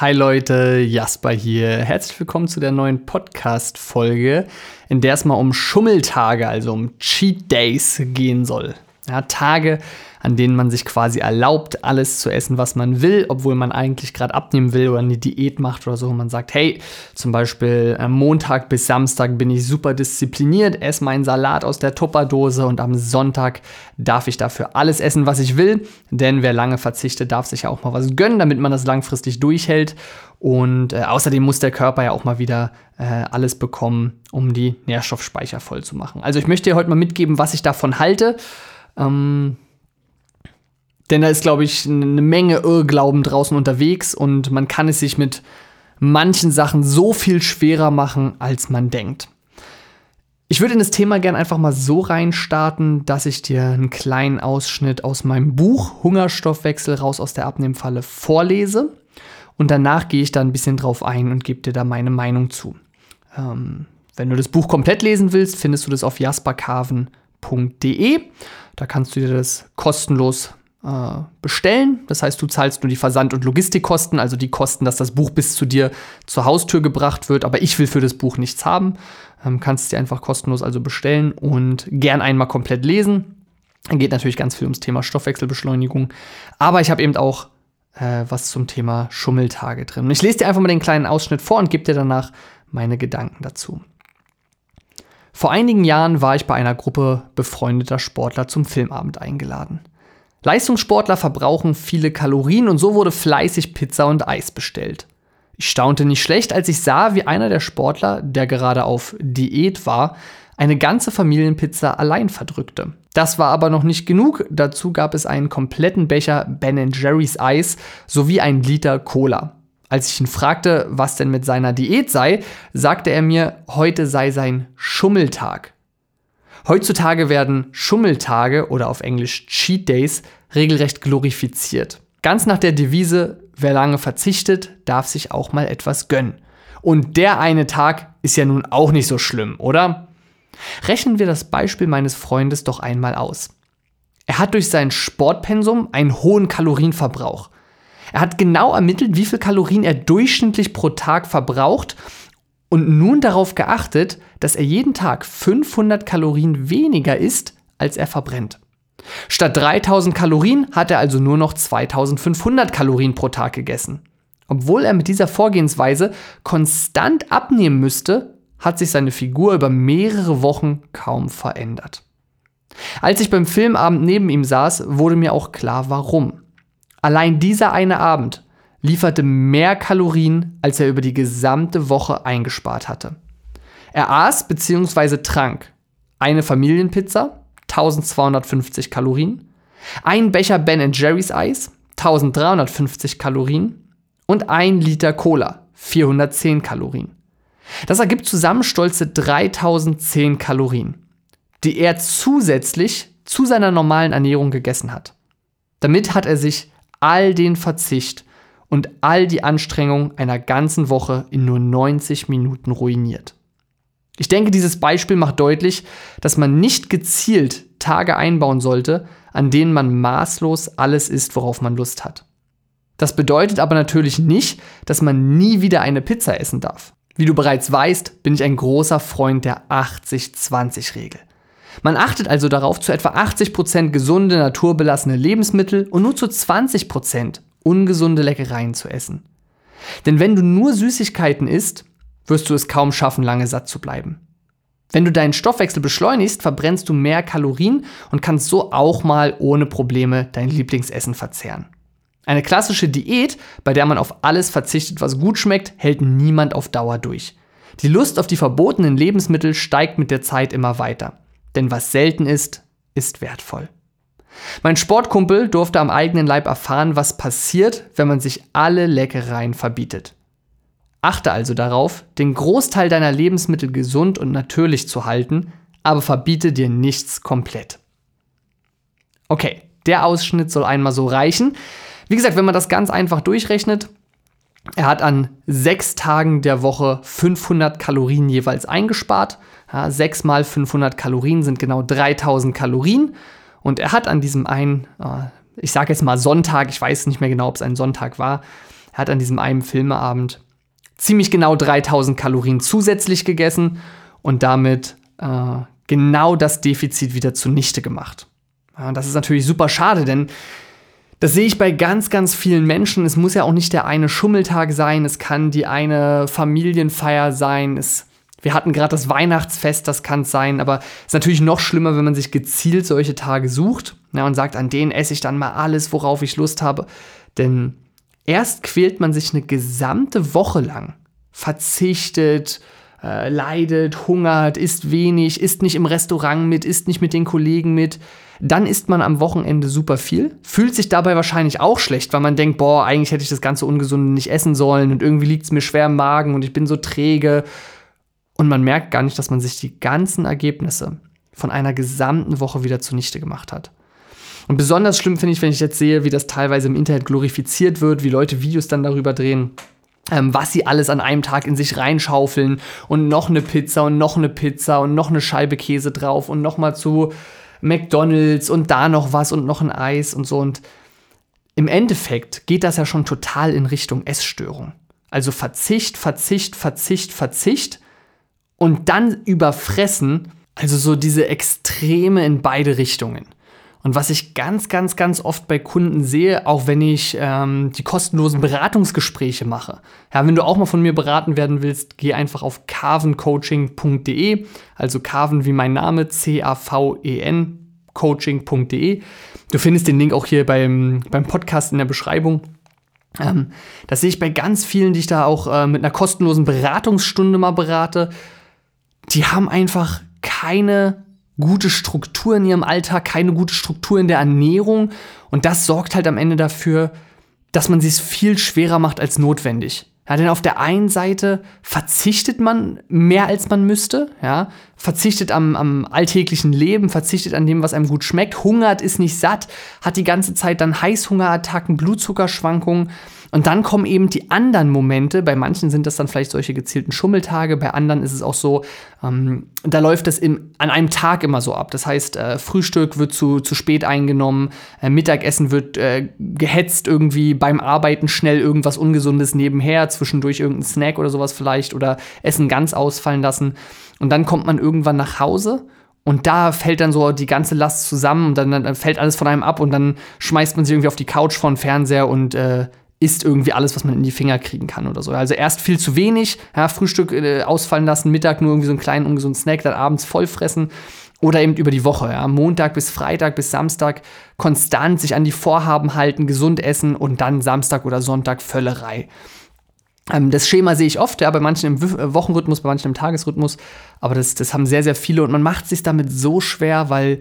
Hi Leute, Jasper hier. Herzlich willkommen zu der neuen Podcast-Folge, in der es mal um Schummeltage, also um Cheat Days gehen soll. Ja, Tage, an denen man sich quasi erlaubt, alles zu essen, was man will, obwohl man eigentlich gerade abnehmen will oder eine Diät macht oder so. Und man sagt, hey, zum Beispiel am Montag bis Samstag bin ich super diszipliniert, esse meinen Salat aus der Tupperdose und am Sonntag darf ich dafür alles essen, was ich will. Denn wer lange verzichtet, darf sich ja auch mal was gönnen, damit man das langfristig durchhält. Und äh, außerdem muss der Körper ja auch mal wieder äh, alles bekommen, um die Nährstoffspeicher voll zu machen. Also ich möchte dir heute mal mitgeben, was ich davon halte. Ähm, denn da ist, glaube ich, eine Menge Irrglauben draußen unterwegs und man kann es sich mit manchen Sachen so viel schwerer machen, als man denkt. Ich würde in das Thema gern einfach mal so reinstarten, dass ich dir einen kleinen Ausschnitt aus meinem Buch Hungerstoffwechsel raus aus der Abnehmfalle vorlese und danach gehe ich da ein bisschen drauf ein und gebe dir da meine Meinung zu. Ähm, wenn du das Buch komplett lesen willst, findest du das auf jasperkarven.de. Da kannst du dir das kostenlos äh, bestellen. Das heißt, du zahlst nur die Versand- und Logistikkosten, also die Kosten, dass das Buch bis zu dir zur Haustür gebracht wird. Aber ich will für das Buch nichts haben. Ähm, kannst es dir einfach kostenlos also bestellen und gern einmal komplett lesen. Dann geht natürlich ganz viel ums Thema Stoffwechselbeschleunigung. Aber ich habe eben auch äh, was zum Thema Schummeltage drin. Ich lese dir einfach mal den kleinen Ausschnitt vor und gebe dir danach meine Gedanken dazu. Vor einigen Jahren war ich bei einer Gruppe befreundeter Sportler zum Filmabend eingeladen. Leistungssportler verbrauchen viele Kalorien und so wurde fleißig Pizza und Eis bestellt. Ich staunte nicht schlecht, als ich sah, wie einer der Sportler, der gerade auf Diät war, eine ganze Familienpizza allein verdrückte. Das war aber noch nicht genug, dazu gab es einen kompletten Becher Ben Jerry's Eis sowie ein Liter Cola. Als ich ihn fragte, was denn mit seiner Diät sei, sagte er mir, heute sei sein Schummeltag. Heutzutage werden Schummeltage oder auf Englisch Cheat Days regelrecht glorifiziert. Ganz nach der Devise, wer lange verzichtet, darf sich auch mal etwas gönnen. Und der eine Tag ist ja nun auch nicht so schlimm, oder? Rechnen wir das Beispiel meines Freundes doch einmal aus. Er hat durch sein Sportpensum einen hohen Kalorienverbrauch. Er hat genau ermittelt, wie viel Kalorien er durchschnittlich pro Tag verbraucht und nun darauf geachtet, dass er jeden Tag 500 Kalorien weniger isst, als er verbrennt. Statt 3000 Kalorien hat er also nur noch 2500 Kalorien pro Tag gegessen. Obwohl er mit dieser Vorgehensweise konstant abnehmen müsste, hat sich seine Figur über mehrere Wochen kaum verändert. Als ich beim Filmabend neben ihm saß, wurde mir auch klar, warum. Allein dieser eine Abend lieferte mehr Kalorien, als er über die gesamte Woche eingespart hatte. Er aß bzw. trank eine Familienpizza, 1250 Kalorien, ein Becher Ben Jerry's Eis, 1350 Kalorien und ein Liter Cola, 410 Kalorien. Das ergibt zusammen stolze 3010 Kalorien, die er zusätzlich zu seiner normalen Ernährung gegessen hat. Damit hat er sich all den Verzicht und all die Anstrengung einer ganzen Woche in nur 90 Minuten ruiniert. Ich denke, dieses Beispiel macht deutlich, dass man nicht gezielt Tage einbauen sollte, an denen man maßlos alles isst, worauf man Lust hat. Das bedeutet aber natürlich nicht, dass man nie wieder eine Pizza essen darf. Wie du bereits weißt, bin ich ein großer Freund der 80-20-Regel. Man achtet also darauf, zu etwa 80% gesunde, naturbelassene Lebensmittel und nur zu 20% ungesunde Leckereien zu essen. Denn wenn du nur Süßigkeiten isst, wirst du es kaum schaffen, lange satt zu bleiben. Wenn du deinen Stoffwechsel beschleunigst, verbrennst du mehr Kalorien und kannst so auch mal ohne Probleme dein Lieblingsessen verzehren. Eine klassische Diät, bei der man auf alles verzichtet, was gut schmeckt, hält niemand auf Dauer durch. Die Lust auf die verbotenen Lebensmittel steigt mit der Zeit immer weiter. Denn was selten ist, ist wertvoll. Mein Sportkumpel durfte am eigenen Leib erfahren, was passiert, wenn man sich alle Leckereien verbietet. Achte also darauf, den Großteil deiner Lebensmittel gesund und natürlich zu halten, aber verbiete dir nichts komplett. Okay, der Ausschnitt soll einmal so reichen. Wie gesagt, wenn man das ganz einfach durchrechnet, er hat an sechs Tagen der Woche 500 Kalorien jeweils eingespart. Ja, sechs mal 500 Kalorien sind genau 3000 Kalorien. Und er hat an diesem einen, äh, ich sage jetzt mal Sonntag, ich weiß nicht mehr genau, ob es ein Sonntag war, Er hat an diesem einen Filmeabend ziemlich genau 3000 Kalorien zusätzlich gegessen und damit äh, genau das Defizit wieder zunichte gemacht. Ja, das ist natürlich super schade, denn das sehe ich bei ganz, ganz vielen Menschen. Es muss ja auch nicht der eine Schummeltag sein, es kann die eine Familienfeier sein, es wir hatten gerade das Weihnachtsfest, das kann es sein, aber es ist natürlich noch schlimmer, wenn man sich gezielt solche Tage sucht ja, und sagt, an denen esse ich dann mal alles, worauf ich Lust habe. Denn erst quält man sich eine gesamte Woche lang, verzichtet, äh, leidet, hungert, isst wenig, isst nicht im Restaurant mit, isst nicht mit den Kollegen mit. Dann isst man am Wochenende super viel, fühlt sich dabei wahrscheinlich auch schlecht, weil man denkt, boah, eigentlich hätte ich das ganze Ungesunde nicht essen sollen und irgendwie liegt es mir schwer im Magen und ich bin so träge. Und man merkt gar nicht, dass man sich die ganzen Ergebnisse von einer gesamten Woche wieder zunichte gemacht hat. Und besonders schlimm finde ich, wenn ich jetzt sehe, wie das teilweise im Internet glorifiziert wird, wie Leute Videos dann darüber drehen, was sie alles an einem Tag in sich reinschaufeln und noch eine Pizza und noch eine Pizza und noch eine Scheibe Käse drauf und noch mal zu McDonald's und da noch was und noch ein Eis und so. Und im Endeffekt geht das ja schon total in Richtung Essstörung. Also Verzicht, Verzicht, Verzicht, Verzicht und dann überfressen. Also so diese Extreme in beide Richtungen. Und was ich ganz, ganz, ganz oft bei Kunden sehe, auch wenn ich ähm, die kostenlosen Beratungsgespräche mache. Ja, wenn du auch mal von mir beraten werden willst, geh einfach auf carvencoaching.de, also Carven wie mein Name, C-A-V-E-N, coaching.de. Du findest den Link auch hier beim, beim Podcast in der Beschreibung. Ähm, das sehe ich bei ganz vielen, die ich da auch äh, mit einer kostenlosen Beratungsstunde mal berate. Die haben einfach keine gute Struktur in ihrem Alltag, keine gute Struktur in der Ernährung. Und das sorgt halt am Ende dafür, dass man sich viel schwerer macht als notwendig. Ja, denn auf der einen Seite verzichtet man mehr als man müsste, ja, verzichtet am, am alltäglichen Leben, verzichtet an dem, was einem gut schmeckt, hungert, ist nicht satt, hat die ganze Zeit dann Heißhungerattacken, Blutzuckerschwankungen und dann kommen eben die anderen Momente. Bei manchen sind das dann vielleicht solche gezielten Schummeltage, bei anderen ist es auch so, ähm, da läuft es im, an einem Tag immer so ab. Das heißt, äh, Frühstück wird zu, zu spät eingenommen, äh, Mittagessen wird äh, gehetzt irgendwie beim Arbeiten schnell irgendwas Ungesundes nebenher, zwischendurch irgendein Snack oder sowas vielleicht oder Essen ganz ausfallen lassen. Und dann kommt man irgendwann nach Hause und da fällt dann so die ganze Last zusammen und dann, dann, fällt alles von einem ab und dann schmeißt man sich irgendwie auf die Couch vor den Fernseher und äh, isst irgendwie alles, was man in die Finger kriegen kann oder so. Also erst viel zu wenig, ja, Frühstück äh, ausfallen lassen, Mittag nur irgendwie so einen kleinen ungesunden Snack, dann abends voll fressen oder eben über die Woche, ja, Montag bis Freitag bis Samstag konstant sich an die Vorhaben halten, gesund essen und dann Samstag oder Sonntag Völlerei. Ähm, das Schema sehe ich oft, ja, bei manchen im äh, Wochenrhythmus, bei manchen im Tagesrhythmus, aber das, das haben sehr, sehr viele und man macht sich damit so schwer, weil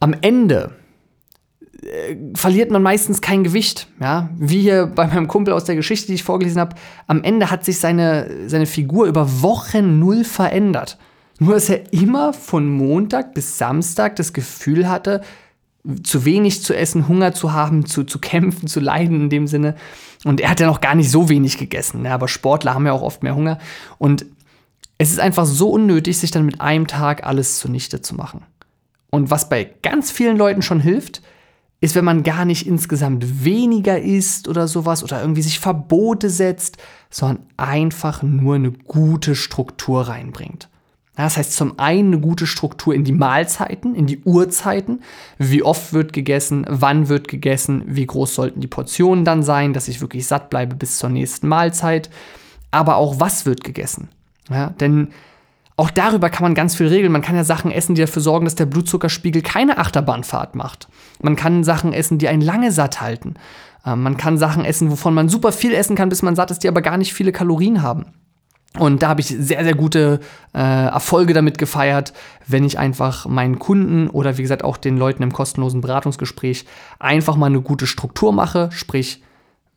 am Ende äh, verliert man meistens kein Gewicht. Ja? Wie hier bei meinem Kumpel aus der Geschichte, die ich vorgelesen habe. Am Ende hat sich seine, seine Figur über Wochen null verändert. Nur, dass er immer von Montag bis Samstag das Gefühl hatte, zu wenig zu essen, Hunger zu haben, zu, zu kämpfen, zu leiden in dem Sinne. Und er hat ja noch gar nicht so wenig gegessen. Ne? Aber Sportler haben ja auch oft mehr Hunger. Und es ist einfach so unnötig, sich dann mit einem Tag alles zunichte zu machen. Und was bei ganz vielen Leuten schon hilft, ist, wenn man gar nicht insgesamt weniger isst oder sowas oder irgendwie sich Verbote setzt, sondern einfach nur eine gute Struktur reinbringt. Das heißt zum einen eine gute Struktur in die Mahlzeiten, in die Uhrzeiten. Wie oft wird gegessen, wann wird gegessen, wie groß sollten die Portionen dann sein, dass ich wirklich satt bleibe bis zur nächsten Mahlzeit. Aber auch was wird gegessen. Ja, denn auch darüber kann man ganz viel regeln. Man kann ja Sachen essen, die dafür sorgen, dass der Blutzuckerspiegel keine Achterbahnfahrt macht. Man kann Sachen essen, die einen lange satt halten. Ähm, man kann Sachen essen, wovon man super viel essen kann, bis man satt ist, die aber gar nicht viele Kalorien haben. Und da habe ich sehr, sehr gute äh, Erfolge damit gefeiert, wenn ich einfach meinen Kunden oder wie gesagt auch den Leuten im kostenlosen Beratungsgespräch einfach mal eine gute Struktur mache, sprich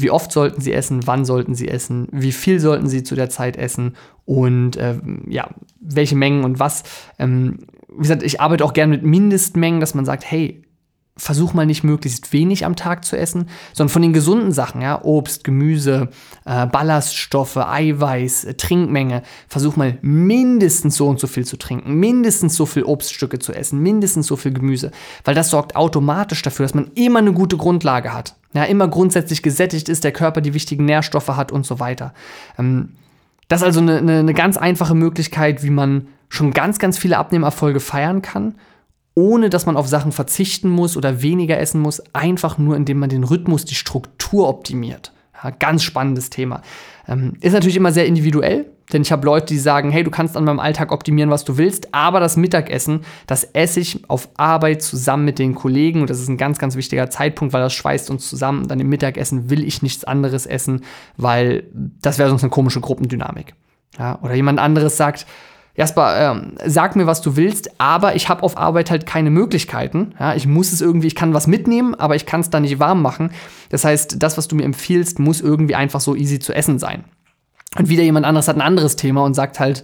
wie oft sollten sie essen, wann sollten sie essen, wie viel sollten sie zu der Zeit essen und äh, ja, welche Mengen und was. Ähm, wie gesagt, ich arbeite auch gerne mit Mindestmengen, dass man sagt, hey, versuch mal nicht möglichst wenig am Tag zu essen, sondern von den gesunden Sachen, ja, Obst, Gemüse, äh, Ballaststoffe, Eiweiß, äh, Trinkmenge, versuch mal mindestens so und so viel zu trinken, mindestens so viel Obststücke zu essen, mindestens so viel Gemüse, weil das sorgt automatisch dafür, dass man immer eine gute Grundlage hat. Ja, immer grundsätzlich gesättigt ist, der Körper die wichtigen Nährstoffe hat und so weiter. Ähm, das ist also eine, eine, eine ganz einfache Möglichkeit, wie man schon ganz, ganz viele Abnehmerfolge feiern kann ohne dass man auf Sachen verzichten muss oder weniger essen muss, einfach nur indem man den Rhythmus, die Struktur optimiert. Ja, ganz spannendes Thema. Ähm, ist natürlich immer sehr individuell, denn ich habe Leute, die sagen, hey, du kannst an meinem Alltag optimieren, was du willst, aber das Mittagessen, das esse ich auf Arbeit zusammen mit den Kollegen und das ist ein ganz, ganz wichtiger Zeitpunkt, weil das schweißt uns zusammen. Und dann im Mittagessen will ich nichts anderes essen, weil das wäre sonst eine komische Gruppendynamik. Ja, oder jemand anderes sagt, Jasper, ähm, sag mir, was du willst, aber ich habe auf Arbeit halt keine Möglichkeiten. Ja, ich muss es irgendwie, ich kann was mitnehmen, aber ich kann es da nicht warm machen. Das heißt, das, was du mir empfiehlst, muss irgendwie einfach so easy zu essen sein. Und wieder jemand anderes hat ein anderes Thema und sagt halt,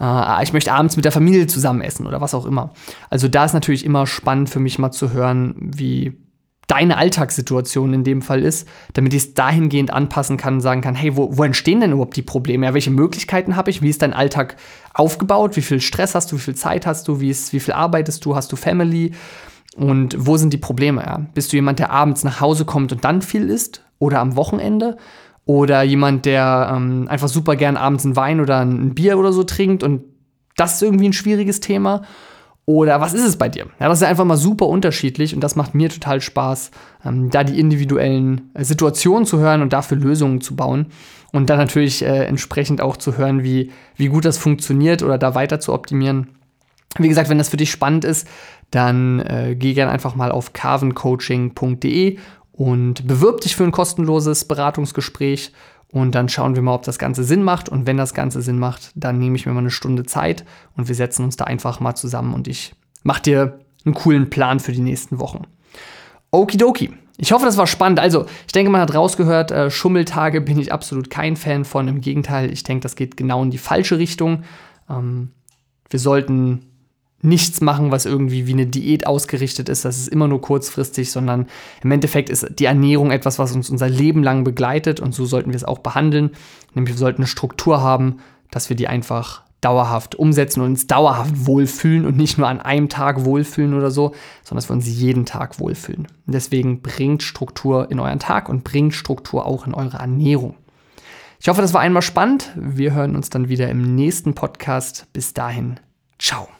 äh, ich möchte abends mit der Familie zusammen essen oder was auch immer. Also da ist natürlich immer spannend für mich mal zu hören, wie deine Alltagssituation in dem Fall ist, damit ich es dahingehend anpassen kann und sagen kann, hey, wo, wo entstehen denn überhaupt die Probleme? Ja, welche Möglichkeiten habe ich? Wie ist dein Alltag aufgebaut? Wie viel Stress hast du? Wie viel Zeit hast du? Wie, ist, wie viel arbeitest du? Hast du Family? Und wo sind die Probleme? Ja? Bist du jemand, der abends nach Hause kommt und dann viel isst? Oder am Wochenende? Oder jemand, der ähm, einfach super gern abends einen Wein oder ein Bier oder so trinkt und das ist irgendwie ein schwieriges Thema? Oder was ist es bei dir? Ja, das ist einfach mal super unterschiedlich und das macht mir total Spaß, ähm, da die individuellen äh, Situationen zu hören und dafür Lösungen zu bauen. Und dann natürlich äh, entsprechend auch zu hören, wie, wie gut das funktioniert oder da weiter zu optimieren. Wie gesagt, wenn das für dich spannend ist, dann äh, geh gerne einfach mal auf carvencoaching.de und bewirb dich für ein kostenloses Beratungsgespräch und dann schauen wir mal, ob das Ganze Sinn macht. Und wenn das Ganze Sinn macht, dann nehme ich mir mal eine Stunde Zeit und wir setzen uns da einfach mal zusammen und ich mache dir einen coolen Plan für die nächsten Wochen. Okidoki. Ich hoffe, das war spannend. Also, ich denke, man hat rausgehört, äh, Schummeltage bin ich absolut kein Fan von. Im Gegenteil, ich denke, das geht genau in die falsche Richtung. Ähm, wir sollten nichts machen, was irgendwie wie eine Diät ausgerichtet ist. Das ist immer nur kurzfristig, sondern im Endeffekt ist die Ernährung etwas, was uns unser Leben lang begleitet und so sollten wir es auch behandeln. Nämlich wir sollten eine Struktur haben, dass wir die einfach dauerhaft umsetzen und uns dauerhaft wohlfühlen und nicht nur an einem Tag wohlfühlen oder so, sondern dass wir uns jeden Tag wohlfühlen. Und deswegen bringt Struktur in euren Tag und bringt Struktur auch in eure Ernährung. Ich hoffe, das war einmal spannend. Wir hören uns dann wieder im nächsten Podcast. Bis dahin, ciao.